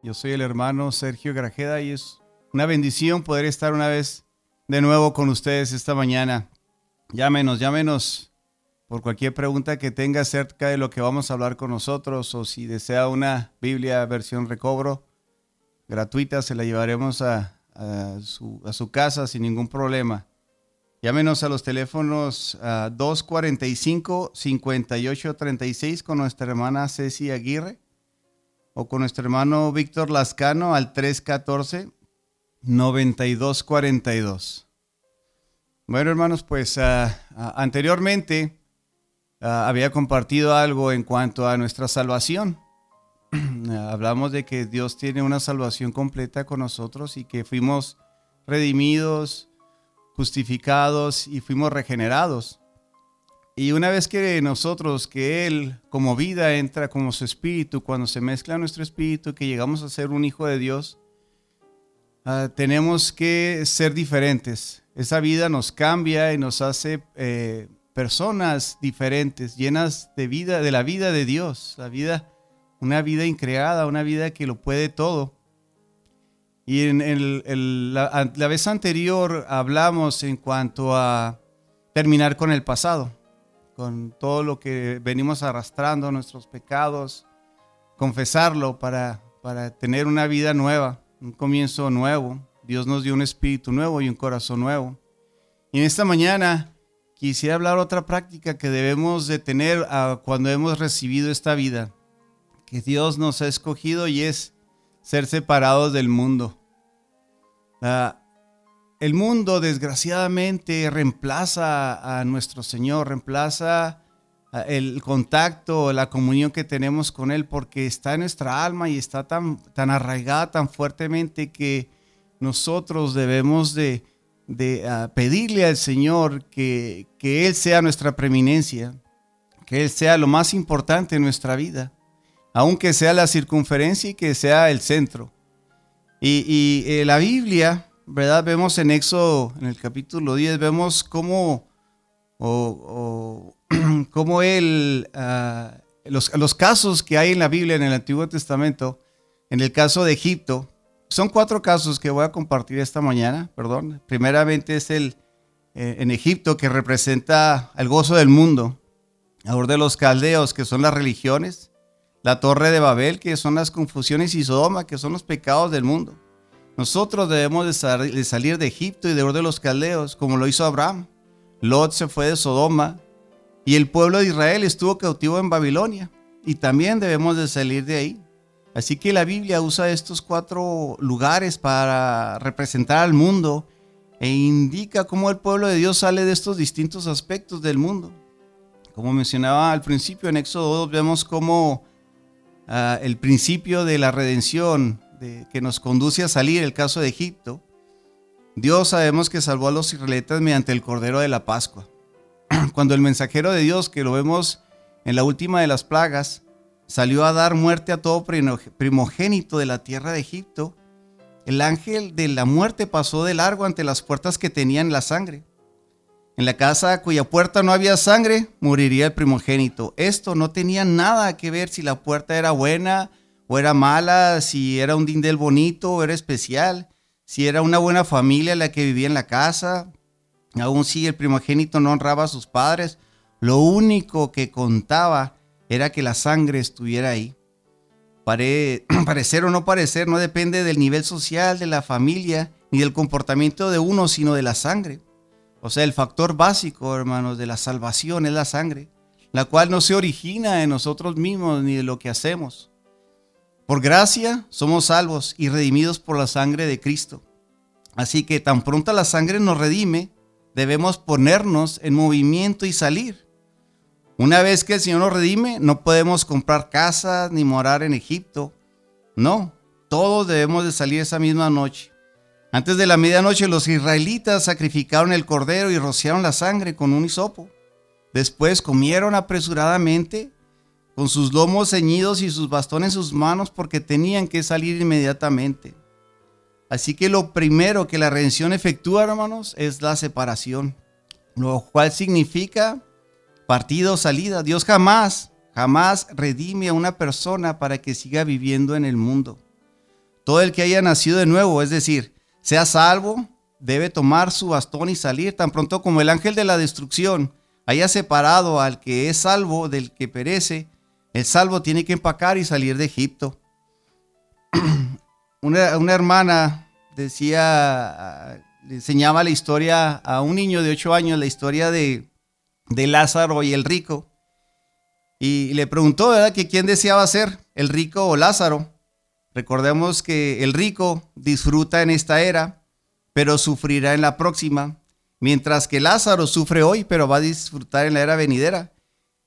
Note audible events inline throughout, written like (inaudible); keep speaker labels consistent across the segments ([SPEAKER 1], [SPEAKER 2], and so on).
[SPEAKER 1] Yo soy el hermano Sergio Grajeda y es una bendición poder estar una vez de nuevo con ustedes esta mañana. Llámenos, llámenos por cualquier pregunta que tenga acerca de lo que vamos a hablar con nosotros o si desea una Biblia versión recobro gratuita, se la llevaremos a, su, casa sin ningún problema. Llámenos a los teléfonos 245-5836 con nuestra hermana Ceci Aguirre o con nuestro hermano Víctor Lascano al 314-9242. Bueno, hermanos, pues ah, ah, anteriormente ah, había compartido algo en cuanto a nuestra salvación. (clears throat) Hablamos de que Dios tiene una salvación completa con nosotros y que fuimos redimidos, justificados y fuimos regenerados. Y una vez que nosotros, que Él como vida entra como su espíritu, cuando se mezcla nuestro espíritu, que llegamos a ser un hijo de Dios, ah, tenemos que ser diferentes. Esa vida nos cambia y nos hace eh, personas diferentes, llenas de vida, de la vida de Dios, la vida, una vida increada, una vida que lo puede todo. Y en la, la vez anterior hablamos en cuanto a terminar con el pasado con todo lo que venimos arrastrando, nuestros pecados, confesarlo para, para tener una vida nueva, un comienzo nuevo. Dios nos dio un espíritu nuevo y un corazón nuevo. Y en esta mañana quisiera hablar otra práctica que debemos de tener ah, cuando hemos recibido esta vida, que Dios nos ha escogido y es ser separados del mundo. Ah, el mundo desgraciadamente reemplaza a nuestro Señor, reemplaza el contacto, la comunión que tenemos con Él, porque está en nuestra alma y está tan, tan arraigada tan fuertemente que nosotros debemos de, ah, pedirle al Señor que, Él sea nuestra preeminencia, que Él sea lo más importante en nuestra vida, aunque sea la circunferencia y que sea el centro. Y, eh, la Biblia ¿verdad? Vemos en Éxodo, en el capítulo 10, vemos cómo, o, (clears throat) cómo él, ah, los, los, casos que hay en la Biblia, en el Antiguo Testamento, en el caso de Egipto, son cuatro casos que voy a compartir esta mañana, perdón. Primeramente es el eh, en Egipto que representa el gozo del mundo, ahora de los caldeos, que son las religiones, la torre de Babel, que son las confusiones, y Sodoma, que son los pecados del mundo. Nosotros debemos de, salir de Egipto y de de los caldeos, como lo hizo Abraham. Lot se fue de Sodoma y el pueblo de Israel estuvo cautivo en Babilonia. Y también debemos de salir de ahí. Así que la Biblia usa estos cuatro lugares para representar al mundo e indica cómo el pueblo de Dios sale de estos distintos aspectos del mundo. Como mencionaba al principio en Éxodo 2, vemos cómo ah, el principio de la redención que nos conduce a salir, el caso de Egipto, Dios sabemos que salvó a los israelitas mediante el Cordero de la Pascua. (clears throat) Cuando el mensajero de Dios, que lo vemos en la última de las plagas, salió a dar muerte a todo primogénito de la tierra de Egipto, el ángel de la muerte pasó de largo ante las puertas que tenían la sangre. En la casa cuya puerta no había sangre, moriría el primogénito. Esto no tenía nada que ver si la puerta era buena o era mala, si era un dindel bonito o era especial, si era una buena familia la que vivía en la casa, aún si el primogénito no honraba a sus padres, lo único que contaba era que la sangre estuviera ahí. (clears throat) parecer o no parecer no depende del nivel social de la familia ni del comportamiento de uno, sino de la sangre. O sea, el factor básico, hermanos, de la salvación es la sangre, la cual no se origina de nosotros mismos ni de lo que hacemos. Por gracia somos salvos y redimidos por la sangre de Cristo. Así que tan pronto la sangre nos redime, debemos ponernos en movimiento y salir. Una vez que el Señor nos redime, no podemos comprar casas ni morar en Egipto. No, Todos debemos de salir esa misma noche. Antes de la medianoche los israelitas sacrificaron el cordero y rociaron la sangre con un hisopo. Después comieron apresuradamente con sus lomos ceñidos y sus bastones en sus manos porque tenían que salir inmediatamente. Así que lo primero que la redención efectúa, hermanos, es la separación, lo cual significa partido o salida. Dios jamás, jamás redime a una persona para que siga viviendo en el mundo. Todo el que haya nacido de nuevo, es decir, sea salvo, debe tomar su bastón y salir tan pronto como el ángel de la destrucción haya separado al que es salvo del que perece el salvo tiene que empacar y salir de Egipto. (clears throat) una, hermana decía, le enseñaba la historia a un niño de 8 años, la historia de, de Lázaro y el rico. Y le preguntó, ¿verdad?, que quién deseaba ser, el rico o Lázaro. Recordemos que el rico disfruta en esta era, pero sufrirá en la próxima, mientras que Lázaro sufre hoy, pero va a disfrutar en la era venidera.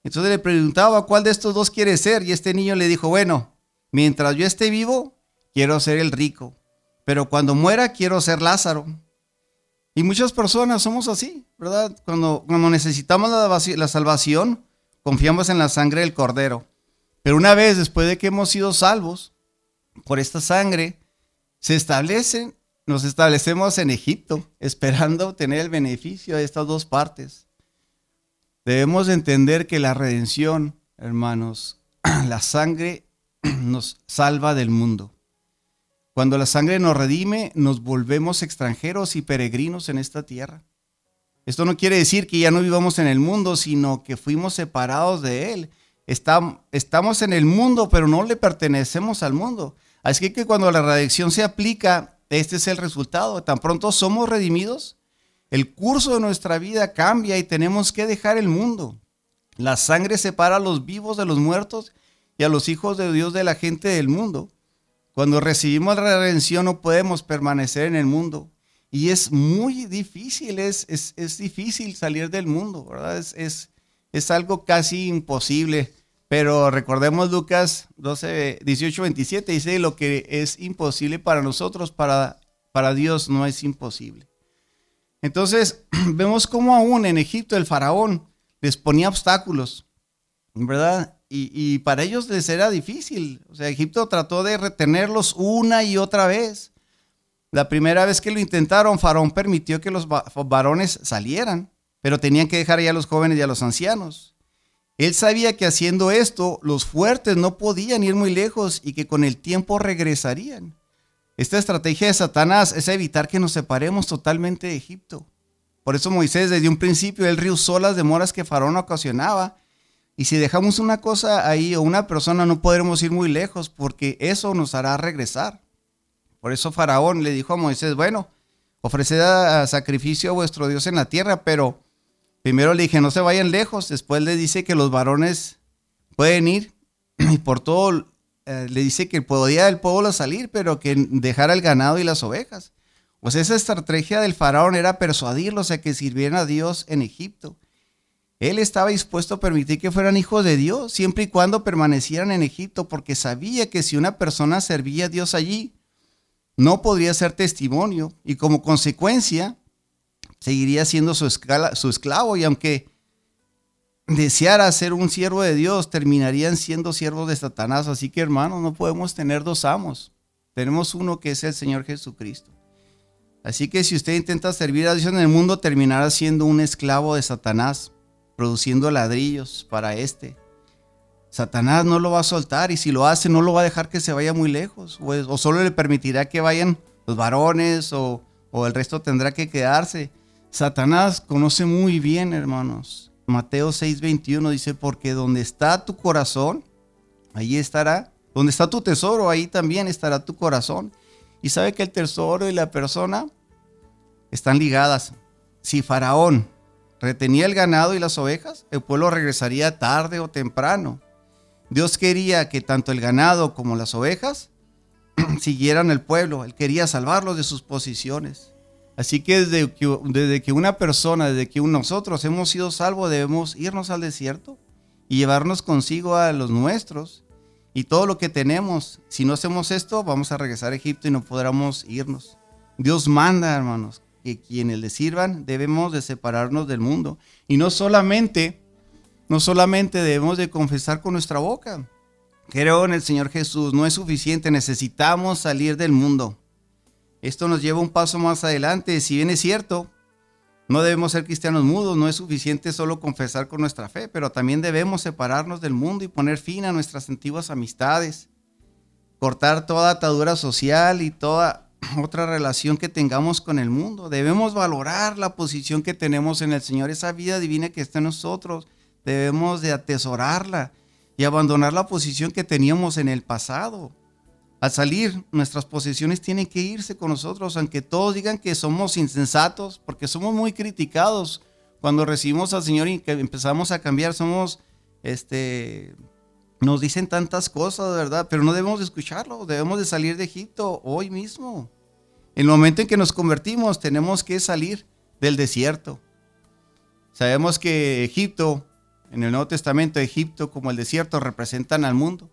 [SPEAKER 1] Entonces le preguntaba cuál de estos dos quiere ser y este niño le dijo, bueno, mientras yo esté vivo, quiero ser el rico, pero cuando muera quiero ser Lázaro. Y muchas personas somos así, ¿verdad? Cuando, cuando necesitamos la, la salvación, confiamos en la sangre del cordero. Pero una vez después de que hemos sido salvos por esta sangre, se establecen, nos establecemos en Egipto, esperando tener el beneficio de estas dos partes. Debemos entender que la redención, hermanos, (clears throat) la sangre (clears throat) nos salva del mundo. Cuando la sangre nos redime, nos volvemos extranjeros y peregrinos en esta tierra. Esto no quiere decir que ya no vivamos en el mundo, sino que fuimos separados de él. Estamos en el mundo, pero no le pertenecemos al mundo. Así que cuando la redención se aplica, este es el resultado. Tan pronto somos redimidos, el curso de nuestra vida cambia y tenemos que dejar el mundo. La sangre separa a los vivos de los muertos y a los hijos de Dios de la gente del mundo. Cuando recibimos la redención no podemos permanecer en el mundo. Y es muy difícil, es, es, difícil salir del mundo, ¿verdad? Es, es, es, algo casi imposible. Pero recordemos Lucas 12, 18, 27, dice lo que es imposible para nosotros, para, para Dios no es imposible. Entonces, (clears throat) vemos cómo aún en Egipto el faraón les ponía obstáculos, ¿verdad? Y, para ellos les era difícil. O sea, Egipto trató de retenerlos una y otra vez. La primera vez que lo intentaron, Faraón permitió que los varones salieran, pero tenían que dejar ya a los jóvenes y a los ancianos. Él sabía que haciendo esto, los fuertes no podían ir muy lejos y que con el tiempo regresarían. Esta estrategia de Satanás es evitar que nos separemos totalmente de Egipto. Por eso Moisés desde un principio él rehusó las demoras que Faraón ocasionaba. Y si dejamos una cosa ahí o una persona no podremos ir muy lejos porque eso nos hará regresar. Por eso Faraón le dijo a Moisés, bueno, ofreced sacrificio a vuestro Dios en la tierra, pero primero le dije, no se vayan lejos. Después le dice que los varones pueden ir (clears throat) y por todo eh, le dice que podía el pueblo salir, pero que dejara el ganado y las ovejas. Pues esa estrategia del faraón era persuadirlos a que sirvieran a Dios en Egipto. Él estaba dispuesto a permitir que fueran hijos de Dios, siempre y cuando permanecieran en Egipto, porque sabía que si una persona servía a Dios allí, no podría ser testimonio y como consecuencia seguiría siendo su, su esclavo y aunque deseara ser un siervo de Dios, terminarían siendo siervos de Satanás. Así que hermanos, no podemos tener dos amos. Tenemos uno que es el Señor Jesucristo. Así que si usted intenta servir a Dios en el mundo, terminará siendo un esclavo de Satanás, produciendo ladrillos para este. Satanás no lo va a soltar y si lo hace no lo va a dejar que se vaya muy lejos o, solo le permitirá que vayan los varones o, o el resto tendrá que quedarse. Satanás conoce muy bien, hermanos, Mateo 6:21 dice, porque donde está tu corazón, ahí estará. Donde está tu tesoro, ahí también estará tu corazón. Y sabe que el tesoro y la persona están ligadas. Si Faraón retenía el ganado y las ovejas, el pueblo regresaría tarde o temprano. Dios quería que tanto el ganado como las ovejas (clears throat) siguieran el pueblo. Él quería salvarlos de sus posiciones. Así que desde, que desde que una persona, desde que nosotros hemos sido salvos, debemos irnos al desierto y llevarnos consigo a los nuestros y todo lo que tenemos. Si no hacemos esto, vamos a regresar a Egipto y no podremos irnos. Dios manda, hermanos, que quienes le sirvan debemos de separarnos del mundo. Y no solamente, no solamente debemos de confesar con nuestra boca. Creo en el Señor Jesús, no es suficiente, necesitamos salir del mundo. Esto nos lleva un paso más adelante. Si bien es cierto, no debemos ser cristianos mudos, no es suficiente solo confesar con nuestra fe, pero también debemos separarnos del mundo y poner fin a nuestras antiguas amistades, cortar toda atadura social y toda (clears throat) otra relación que tengamos con el mundo. Debemos valorar la posición que tenemos en el Señor, esa vida divina que está en nosotros. Debemos de atesorarla y abandonar la posición que teníamos en el pasado. Al salir, nuestras posesiones tienen que irse con nosotros, aunque todos digan que somos insensatos, porque somos muy criticados cuando recibimos al Señor y que empezamos a cambiar, somos, este, nos dicen tantas cosas, ¿verdad? Pero no debemos de escucharlo, debemos de salir de Egipto hoy mismo. En el momento en que nos convertimos, tenemos que salir del desierto. Sabemos que Egipto, en el Nuevo Testamento, Egipto como el desierto representan al mundo.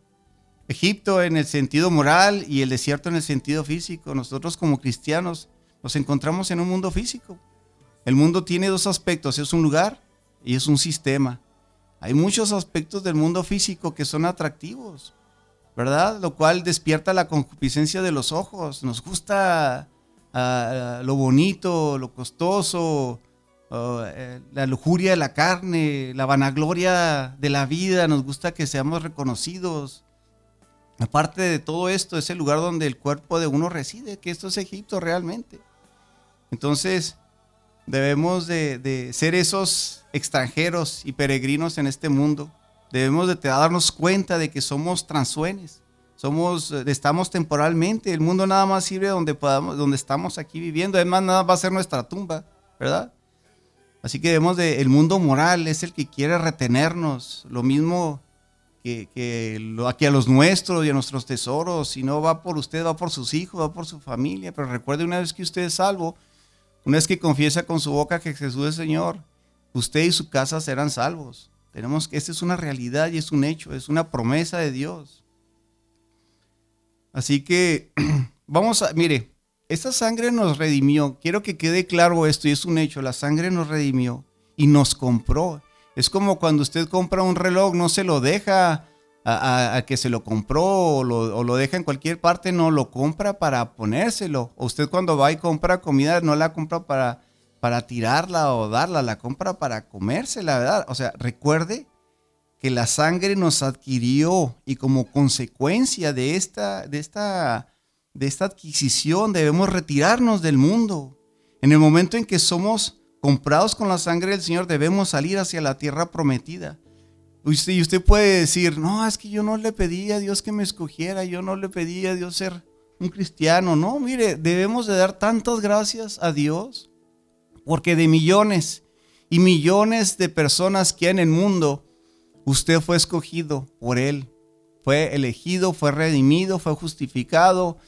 [SPEAKER 1] Egipto en el sentido moral y el desierto en el sentido físico. Nosotros como cristianos nos encontramos en un mundo físico. El mundo tiene dos aspectos, es un lugar y es un sistema. Hay muchos aspectos del mundo físico que son atractivos, ¿verdad? Lo cual despierta la concupiscencia de los ojos. Nos gusta ah, lo bonito, lo costoso, ah, eh, la lujuria de la carne, la vanagloria de la vida. Nos gusta que seamos reconocidos. Aparte de todo esto, es el lugar donde el cuerpo de uno reside, que esto es Egipto realmente. Entonces, debemos de, ser esos extranjeros y peregrinos en este mundo. Debemos de darnos cuenta de que somos transuenes. Somos, estamos temporalmente. El mundo nada más sirve donde, donde estamos aquí viviendo. Además, nada va a ser nuestra tumba, ¿verdad? Así que debemos de, el mundo moral es el que quiere retenernos. Lo mismo que, aquí a los nuestros y a nuestros tesoros, si no va por usted, va por sus hijos, va por su familia, pero recuerde una vez que usted es salvo, una vez que confiesa con su boca que Jesús es Señor, usted y su casa serán salvos. Tenemos que, esta es una realidad y es un hecho, es una promesa de Dios. Así que (clears throat) vamos a, mire, esta sangre nos redimió. Quiero que quede claro esto y es un hecho, la sangre nos redimió y nos compró. Es como cuando usted compra un reloj, no se lo deja a, que se lo compró o lo, deja en cualquier parte, no lo compra para ponérselo. O usted cuando va y compra comida, no la compra para, para tirarla o darla, la compra para comérsela, ¿verdad? O sea, recuerde que la sangre nos adquirió y como consecuencia de esta, de esta, de esta adquisición debemos retirarnos del mundo. En el momento en que somos comprados con la sangre del Señor, debemos salir hacia la tierra prometida. y usted puede decir, no, es que yo no le pedí a Dios que me escogiera, yo no le pedí a Dios ser un cristiano. No, mire, debemos de dar tantas gracias a Dios, porque de millones y millones de personas que hay en el mundo, usted fue escogido por Él, fue elegido, fue redimido, fue justificado,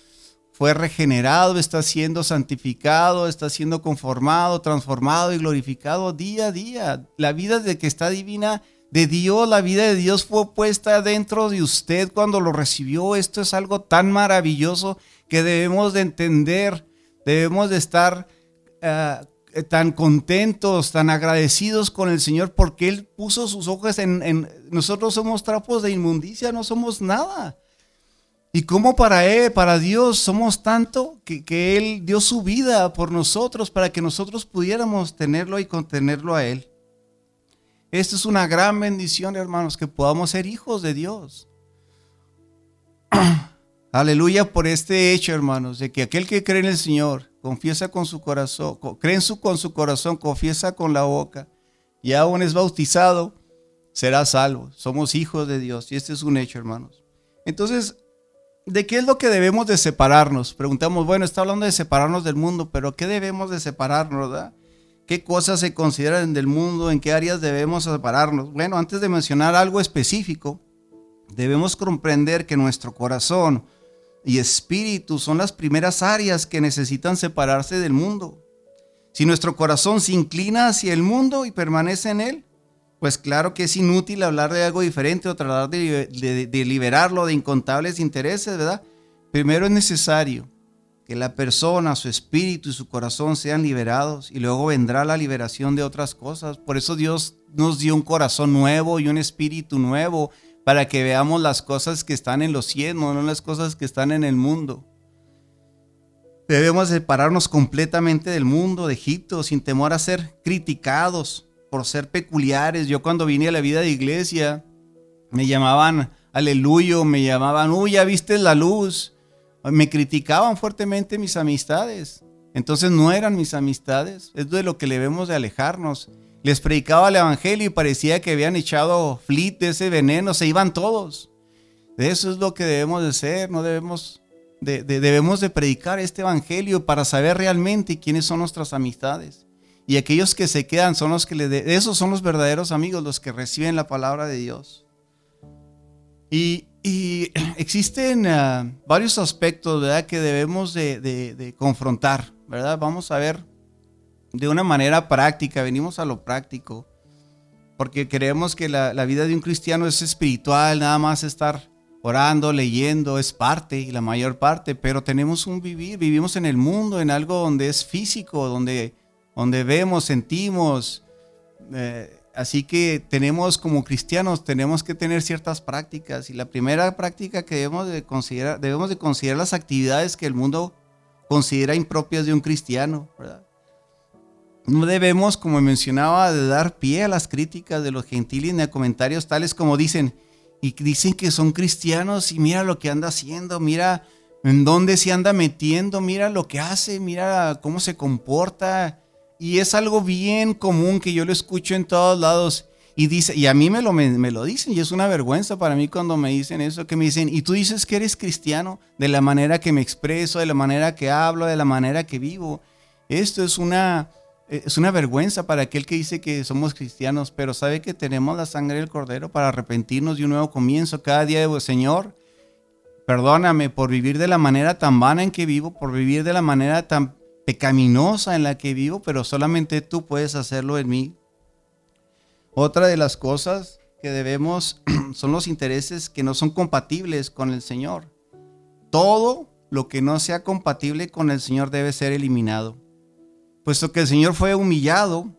[SPEAKER 1] fue regenerado, está siendo santificado, está siendo conformado, transformado y glorificado día a día. La vida de que está divina de Dios, la vida de Dios fue puesta dentro de usted cuando lo recibió. Esto es algo tan maravilloso que debemos de entender, debemos de estar eh, tan contentos, tan agradecidos con el Señor porque Él puso sus ojos en, en nosotros somos trapos de inmundicia, no somos nada. Y como para Él, para Dios, somos tanto que, Él dio su vida por nosotros para que nosotros pudiéramos tenerlo y contenerlo a Él. Esto es una gran bendición, hermanos, que podamos ser hijos de Dios. (clears throat) Aleluya por este hecho, hermanos, de que aquel que cree en el Señor, confiesa con su corazón, cree en su, con su corazón, confiesa con la boca y aún es bautizado, será salvo. Somos hijos de Dios y este es un hecho, hermanos. Entonces, ¿De qué es lo que debemos de separarnos? Preguntamos, bueno, está hablando de separarnos del mundo, pero ¿qué debemos de separarnos? ¿verdad? ¿Qué cosas se consideran del mundo? ¿En qué áreas debemos separarnos? Bueno, antes de mencionar algo específico, debemos comprender que nuestro corazón y espíritu son las primeras áreas que necesitan separarse del mundo. Si nuestro corazón se inclina hacia el mundo y permanece en él, pues claro que es inútil hablar de algo diferente o tratar de, liberarlo de incontables intereses, ¿verdad? Primero es necesario que la persona, su espíritu y su corazón sean liberados y luego vendrá la liberación de otras cosas. Por eso Dios nos dio un corazón nuevo y un espíritu nuevo para que veamos las cosas que están en los cielos, no las cosas que están en el mundo. Debemos separarnos completamente del mundo, de Egipto, sin temor a ser criticados por ser peculiares. Yo cuando vine a la vida de iglesia, me llamaban aleluyo, me llamaban, uy, ya viste la luz me criticaban fuertemente mis amistades. Entonces no eran mis amistades. Es de lo que debemos de alejarnos. Les predicaba el evangelio y parecía que habían echado flit de ese veneno. Se iban todos. Eso es lo que debemos de ser. No debemos de, debemos de predicar este evangelio para saber realmente quiénes son nuestras amistades. Y aquellos que se quedan son los que le esos son los verdaderos amigos, los que reciben la palabra de Dios. Y y (clears throat) existen ah, varios aspectos, ¿verdad?, que debemos de, confrontar, ¿verdad? Vamos a ver de una manera práctica, venimos a lo práctico, porque creemos que la, la, vida de un cristiano es espiritual, nada más estar orando, leyendo, es parte y la mayor parte, pero tenemos un vivir, vivimos en el mundo, en algo donde es físico, donde, donde vemos, sentimos. Eh, Así que tenemos como cristianos, tenemos que tener ciertas prácticas y la primera práctica que debemos de considerar, debemos de considerar las actividades que el mundo considera impropias de un cristiano, No debemos, como mencionaba, de dar pie a las críticas de los gentiles ni a comentarios tales como dicen, y dicen que son cristianos y mira lo que anda haciendo, mira en dónde se anda metiendo, mira lo que hace, mira cómo se comporta, y es algo bien común que yo lo escucho en todos lados. Y, dice, y a mí me lo, me, lo dicen y es una vergüenza para mí cuando me dicen eso, que me dicen, y tú dices que eres cristiano de la manera que me expreso, de la manera que hablo, de la manera que vivo. Esto es una, es una vergüenza para aquel que dice que somos cristianos, pero sabe que tenemos la sangre del cordero para arrepentirnos de un nuevo comienzo cada día de Señor. Perdóname por vivir de la manera tan vana en que vivo, por vivir de la manera tan pecaminosa en la que vivo, pero solamente tú puedes hacerlo en mí. Otra de las cosas que debemos (clears throat) son los intereses que no son compatibles con el Señor. Todo lo que no sea compatible con el Señor debe ser eliminado. Puesto que el Señor fue humillado,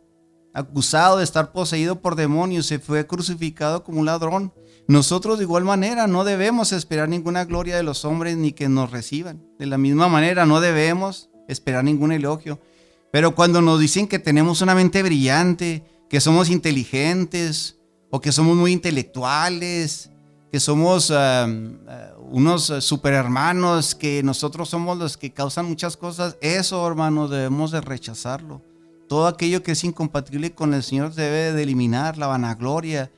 [SPEAKER 1] acusado de estar poseído por demonios, se fue crucificado como un ladrón. Nosotros de igual manera no debemos esperar ninguna gloria de los hombres ni que nos reciban. De la misma manera no debemos esperar ningún elogio. Pero cuando nos dicen que tenemos una mente brillante, que somos inteligentes o que somos muy intelectuales, que somos ah, unos super hermanos, que nosotros somos los que causan muchas cosas, eso hermanos debemos de rechazarlo. Todo aquello que es incompatible con el Señor debe de eliminar la vanagloria,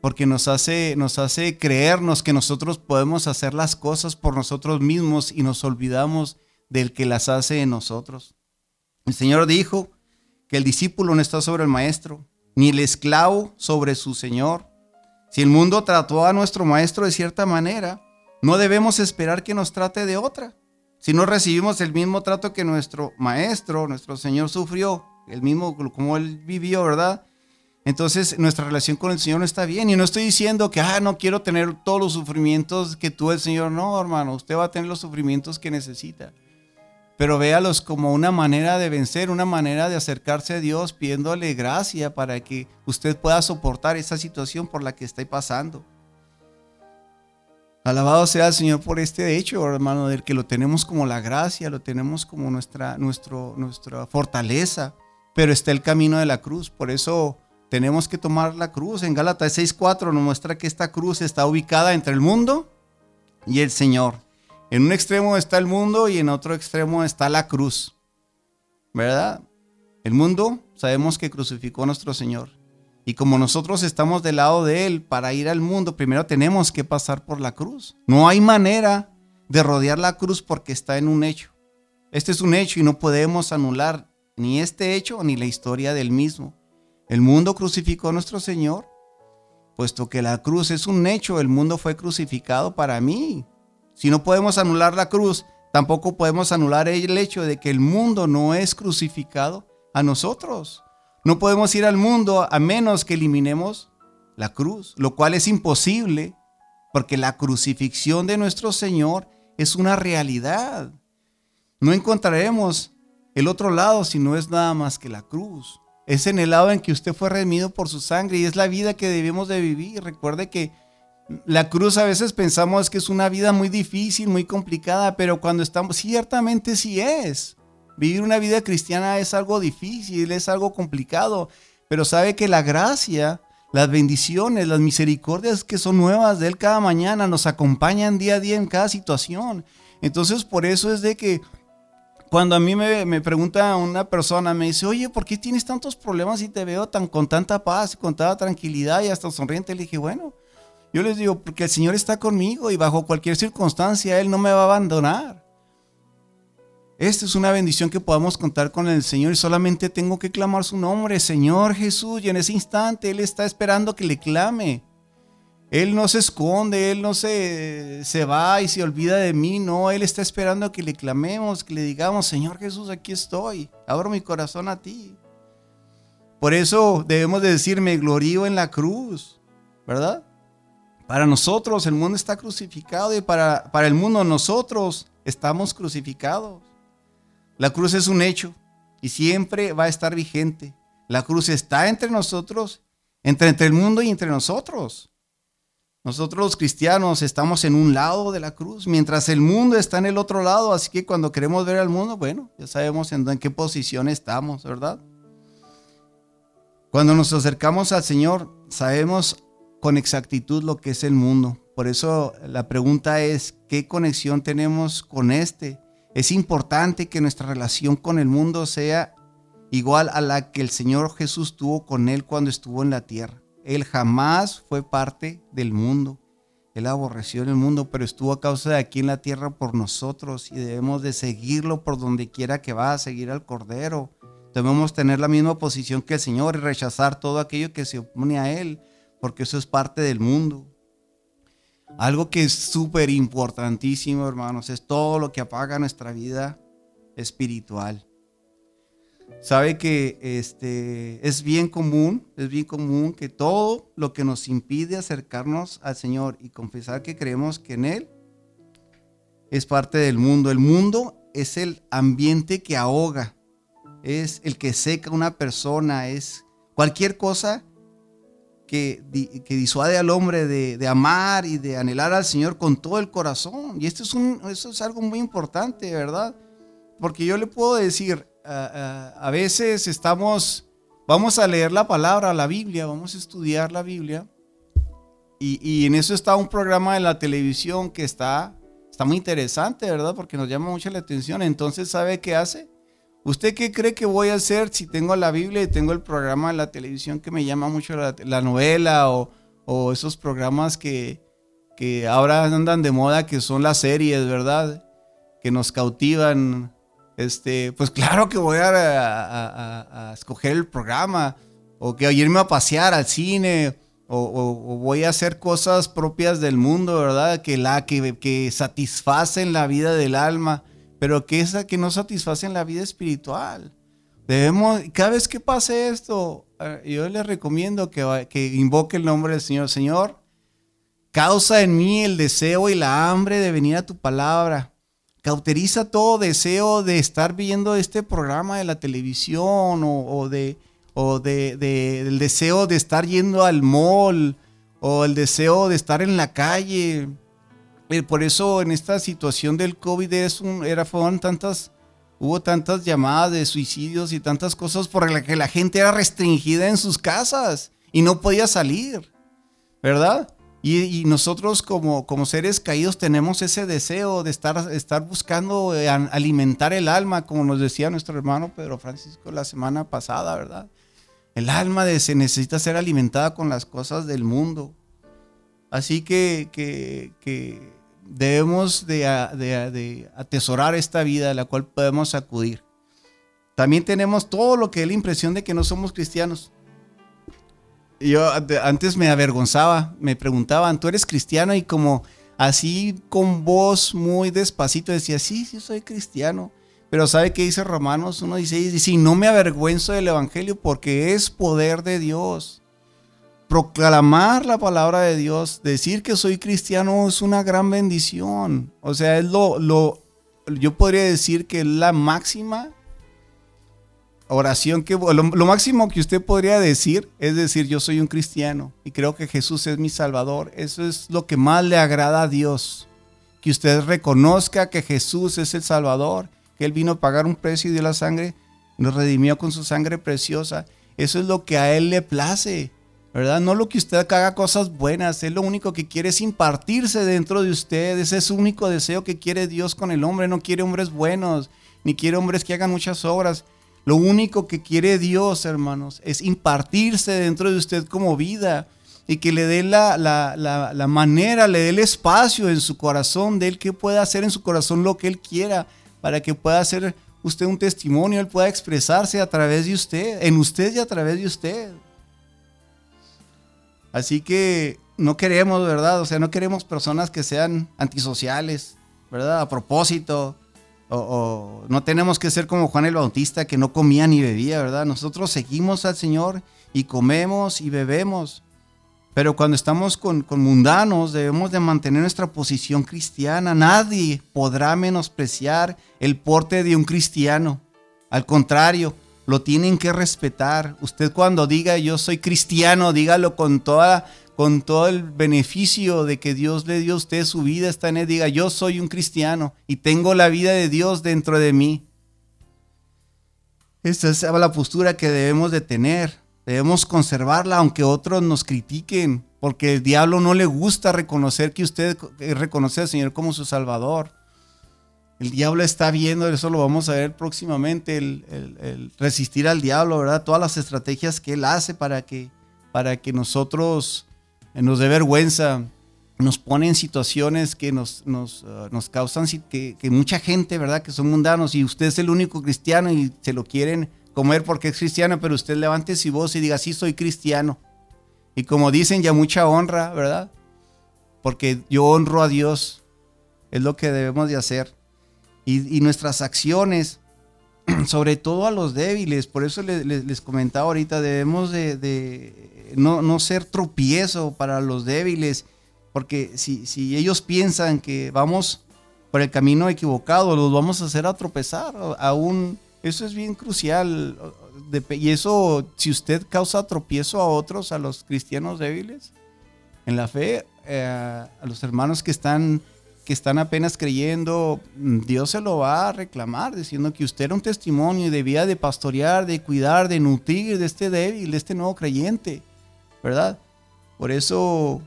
[SPEAKER 1] porque nos hace, nos hace creernos que nosotros podemos hacer las cosas por nosotros mismos y nos olvidamos del que las hace en nosotros. El Señor dijo que el discípulo no está sobre el maestro, ni el esclavo sobre su Señor. Si el mundo trató a nuestro maestro de cierta manera, no debemos esperar que nos trate de otra. Si no recibimos el mismo trato que nuestro maestro, nuestro Señor sufrió, el mismo como él vivió, ¿verdad? Entonces nuestra relación con el Señor no está bien. Y no estoy diciendo que, ah, no quiero tener todos los sufrimientos que tú, el Señor. No, hermano, usted va a tener los sufrimientos que necesita pero véalos como una manera de vencer, una manera de acercarse a Dios pidiéndole gracia para que usted pueda soportar esa situación por la que está pasando. Alabado sea el Señor por este hecho, hermano, del que lo tenemos como la gracia, lo tenemos como nuestra, nuestro, nuestra fortaleza, pero está el camino de la cruz, por eso tenemos que tomar la cruz. En Gálatas 6.4 nos muestra que esta cruz está ubicada entre el mundo y el Señor. En un extremo está el mundo y en otro extremo está la cruz. ¿Verdad? El mundo sabemos que crucificó a nuestro Señor. Y como nosotros estamos del lado de Él para ir al mundo, primero tenemos que pasar por la cruz. No hay manera de rodear la cruz porque está en un hecho. Este es un hecho y no podemos anular ni este hecho ni la historia del mismo. El mundo crucificó a nuestro Señor, puesto que la cruz es un hecho, el mundo fue crucificado para mí, si no podemos anular la cruz, tampoco podemos anular el hecho de que el mundo no es crucificado a nosotros. No podemos ir al mundo a menos que eliminemos la cruz, lo cual es imposible porque la crucifixión de nuestro Señor es una realidad. No encontraremos el otro lado si no es nada más que la cruz. Es en el lado en que usted fue redimido por su sangre y es la vida que debemos de vivir. Recuerde que la cruz a veces pensamos que es una vida muy difícil, muy complicada, pero cuando estamos, ciertamente sí es. Vivir una vida cristiana es algo difícil, es algo complicado, pero sabe que la gracia, las bendiciones, las misericordias que son nuevas de Él cada mañana nos acompañan día a día en cada situación. Entonces por eso es de que cuando a mí me, pregunta una persona, me dice, oye, ¿por qué tienes tantos problemas y te veo tan con tanta paz, con tanta tranquilidad y hasta sonriente? Le dije, bueno, yo les digo, porque el Señor está conmigo y bajo cualquier circunstancia Él no me va a abandonar. Esta es una bendición que podamos contar con el Señor y solamente tengo que clamar su nombre, Señor Jesús, y en ese instante Él está esperando que le clame. Él no se esconde, Él no se, se va y se olvida de mí, no, Él está esperando que le clamemos, que le digamos, Señor Jesús, aquí estoy, abro mi corazón a ti. Por eso debemos de decir, me glorío en la cruz, ¿verdad? Para nosotros el mundo está crucificado y para, para el mundo nosotros estamos crucificados. La cruz es un hecho y siempre va a estar vigente. La cruz está entre nosotros, entre, entre el mundo y entre nosotros. Nosotros los cristianos estamos en un lado de la cruz, mientras el mundo está en el otro lado, así que cuando queremos ver al mundo, bueno, ya sabemos en, qué posición estamos, ¿verdad? Cuando nos acercamos al Señor, sabemos con exactitud lo que es el mundo. Por eso la pregunta es, ¿qué conexión tenemos con este? Es importante que nuestra relación con el mundo sea igual a la que el Señor Jesús tuvo con él cuando estuvo en la tierra. Él jamás fue parte del mundo. Él aborreció el mundo, pero estuvo a causa de aquí en la tierra por nosotros y debemos de seguirlo por donde quiera que va, a seguir al Cordero. Debemos tener la misma posición que el Señor y rechazar todo aquello que se opone a Él, porque eso es parte del mundo. Algo que es súper importantísimo, hermanos, es todo lo que apaga nuestra vida espiritual sabe que este, es bien común, es bien común que todo lo que nos impide acercarnos al Señor y confesar que creemos que en Él es parte del mundo. El mundo es el ambiente que ahoga, es el que seca a una persona, es cualquier cosa que, que disuade al hombre de, amar y de anhelar al Señor con todo el corazón. Y esto es, un, eso es algo muy importante, ¿verdad? Porque yo le puedo decir, a veces estamos, vamos a leer la palabra, la Biblia, vamos a estudiar la Biblia. Y, en eso está un programa de la televisión que está, está muy interesante, ¿verdad? Porque nos llama mucho la atención. Entonces, ¿sabe qué hace? ¿Usted qué cree que voy a hacer si tengo la Biblia y tengo el programa de la televisión que me llama mucho la, novela o, esos programas que, que ahora andan de moda, que son las series, ¿verdad? Que nos cautivan este, pues claro que voy a, escoger el programa, o que irme a pasear al cine, o, voy a hacer cosas propias del mundo, ¿verdad? Que, la, que, que satisfacen la vida del alma, pero que esa que no satisfacen la vida espiritual. Debemos, cada vez que pase esto, eh, yo les recomiendo que, que invoque el nombre del Señor. Señor, causa en mí el deseo y la hambre de venir a tu palabra cauteriza todo deseo de estar viendo este programa de la televisión o, de, o de, el deseo de estar yendo al mall o el deseo de estar en la calle. Eh, por eso en esta situación del COVID es un, era, fueron tantas, hubo tantas llamadas de suicidios y tantas cosas por las que la gente era restringida en sus casas y no podía salir, ¿verdad? Y, nosotros como, como, seres caídos tenemos ese deseo de estar, estar buscando eh, alimentar el alma, como nos decía nuestro hermano Pedro Francisco la semana pasada, ¿verdad? El alma de, se necesita ser alimentada con las cosas del mundo. Así que, que, debemos de, de, de, atesorar esta vida a la cual podemos acudir. También tenemos todo lo que es la impresión de que no somos cristianos yo antes me avergonzaba, me preguntaban, ¿tú eres cristiano? Y como así con voz muy despacito decía, sí, sí soy cristiano. Pero ¿sabe qué dice Romanos 1.16? Dice, y no me avergüenzo del Evangelio porque es poder de Dios. Proclamar la palabra de Dios, decir que soy cristiano es una gran bendición. O sea, es lo, lo yo podría decir que es la máxima oración que lo, máximo que usted podría decir es decir yo soy un cristiano y creo que Jesús es mi salvador eso es lo que más le agrada a Dios. Que usted reconozca que Jesús es el salvador que él vino a pagar un precio y dio la sangre nos redimió con su sangre preciosa. Eso es lo que a él le place ¿verdad? No lo que usted haga cosas buenas, él lo único que quiere es impartirse dentro de usted, ese es su único deseo que quiere Dios con el hombre, no quiere hombres buenos, ni quiere hombres que hagan muchas obras, lo único que quiere Dios, hermanos, es impartirse dentro de usted como vida y que le dé la, la, manera, le dé el espacio en su corazón de él que pueda hacer en su corazón lo que él quiera para que pueda hacer usted un testimonio, él pueda expresarse a través de usted, en usted y a través de usted. Así que no queremos, ¿verdad? O sea, no queremos personas que sean antisociales, ¿verdad? A propósito, o, no tenemos que ser como Juan el Bautista que no comía ni bebía, ¿verdad? Nosotros seguimos al Señor y comemos y bebemos. Pero cuando estamos con, con, mundanos debemos de mantener nuestra posición cristiana. Nadie podrá menospreciar el porte de un cristiano. Al contrario, lo tienen que respetar. Usted cuando diga yo soy cristiano, dígalo con toda con todo el beneficio de que Dios le dio a usted su vida, está en él, diga, yo soy un cristiano y tengo la vida de Dios dentro de mí. Esa es la postura que debemos de tener. Debemos conservarla aunque otros nos critiquen, porque el diablo no le gusta reconocer que usted eh, reconoce al Señor como su Salvador. El diablo está viendo, eso lo vamos a ver próximamente, el, el resistir al diablo, ¿verdad? Todas las estrategias que él hace para que, para que nosotros nos dé vergüenza, nos pone en situaciones que nos, nos, uh, nos causan que, que, mucha gente, ¿verdad? Que son mundanos y usted es el único cristiano y se lo quieren comer porque es cristiano, pero usted levante su voz y diga, sí, soy cristiano. Y como dicen, ya mucha honra, ¿verdad? Porque yo honro a Dios, es lo que debemos de hacer. Y, y nuestras acciones, (clears throat) sobre todo a los débiles, por eso les, les, comentaba ahorita, debemos de, de no, ser tropiezo para los débiles, porque si, si ellos piensan que vamos por el camino equivocado, los vamos a hacer a tropezar. Aún eso es bien crucial. Y eso, si usted causa tropiezo a otros, a los cristianos débiles en la fe, eh, a los hermanos que están, que están apenas creyendo, Dios se lo va a reclamar, diciendo que usted era un testimonio y debía de pastorear, de cuidar, de nutrir de este débil, de este nuevo creyente. ¿verdad? Por eso,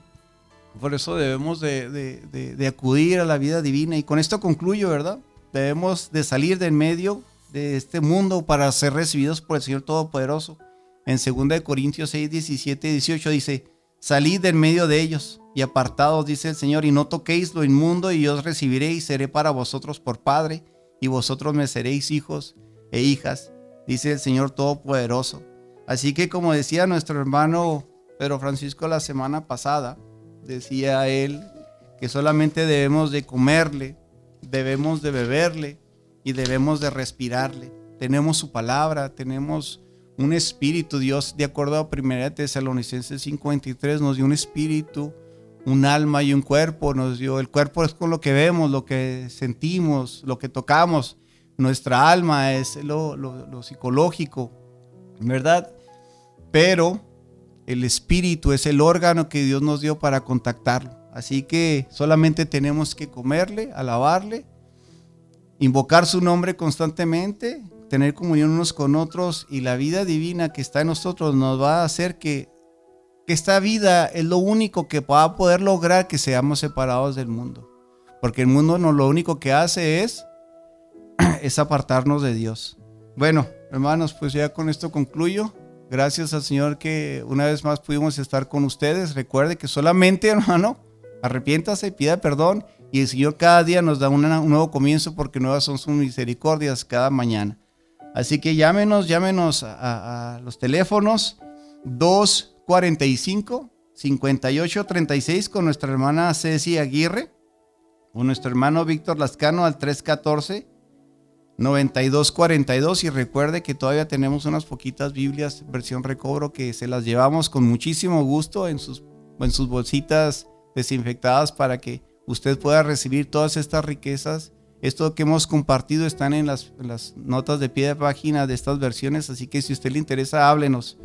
[SPEAKER 1] por eso debemos de, acudir a la vida divina. Y con esto concluyo, ¿verdad? Debemos de salir de en medio de este mundo para ser recibidos por el Señor Todopoderoso. En 2 Corintios 6, 17 y 18 dice, salid en medio de ellos y apartados, dice el Señor, y no toquéis lo inmundo y yo os recibiré y seré para vosotros por Padre y vosotros me seréis hijos e hijas, dice el Señor Todopoderoso. Así que como decía nuestro hermano pero Francisco la semana pasada decía él que solamente debemos de comerle, debemos de beberle y debemos de respirarle. Tenemos su palabra, tenemos un espíritu. Dios, de acuerdo a 1 Tesalonicenses 53, nos dio un espíritu, un alma y un cuerpo. Nos dio, el cuerpo es con lo que vemos, lo que sentimos, lo que tocamos. Nuestra alma es lo, lo psicológico, ¿verdad? Pero el espíritu es el órgano que Dios nos dio para contactarlo. Así que solamente tenemos que comerle, alabarle, invocar su nombre constantemente, tener comunión unos con otros y la vida divina que está en nosotros nos va a hacer que, esta vida es lo único que va a poder lograr que seamos separados del mundo. Porque el mundo no lo único que hace es, (clears throat) es apartarnos de Dios. Bueno, hermanos, pues ya con esto concluyo. Gracias al Señor que una vez más pudimos estar con ustedes. Recuerde que solamente, (laughs) hermano, arrepiéntase, pida perdón y el Señor cada día nos da un nuevo comienzo porque nuevas son sus misericordias cada mañana. Así que llámenos, llámenos a, los teléfonos 245 5836 con nuestra hermana Ceci Aguirre o nuestro hermano Víctor Lascano al 314 9242 y recuerde que todavía tenemos unas poquitas Biblias versión recobro que se las llevamos con muchísimo gusto en sus, en sus bolsitas desinfectadas para que usted pueda recibir todas estas riquezas. Esto que hemos compartido están en las, en las notas de pie de página de estas versiones, así que si a usted le interesa, háblenos.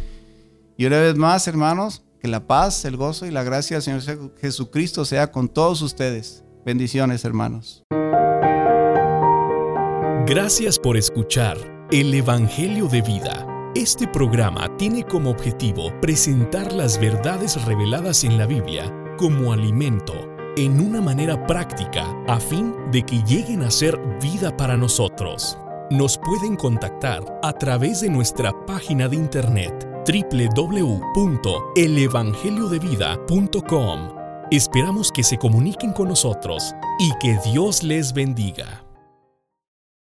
[SPEAKER 1] Y una vez más, hermanos, que la paz, el gozo y la gracia del Señor Jesucristo sea con todos ustedes. Bendiciones, hermanos.
[SPEAKER 2] Gracias por escuchar el Evangelio de Vida. Este programa tiene como objetivo presentar las verdades reveladas en la Biblia como alimento en una manera práctica a fin de que lleguen a ser vida para nosotros. Nos pueden contactar a través de nuestra página de internet www.elevangeliodevida.com. Esperamos que se comuniquen con nosotros y que Dios les bendiga.